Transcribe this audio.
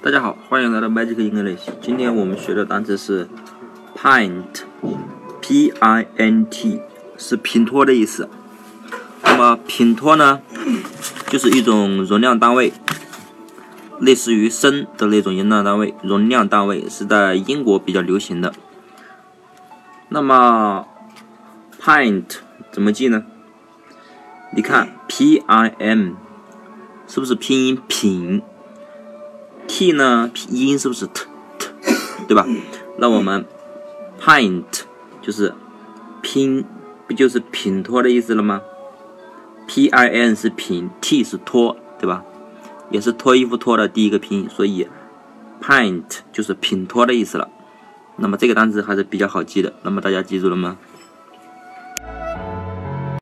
大家好，欢迎来到 Magic English。今天我们学的单词是 pint，p-i-n-t，是品托的意思。那么品托呢，就是一种容量单位，类似于升的那种容量单位。容量单位是在英国比较流行的。那么 pint 怎么记呢？你看 p-i-n 是不是拼音品？t 呢？音是不是 t t 对吧？那我们 paint 就是拼，不就是品托的意思了吗？p i n 是品，t 是托，对吧？也是脱衣服脱的第一个拼音，所以 paint 就是品托的意思了。那么这个单词还是比较好记的。那么大家记住了吗？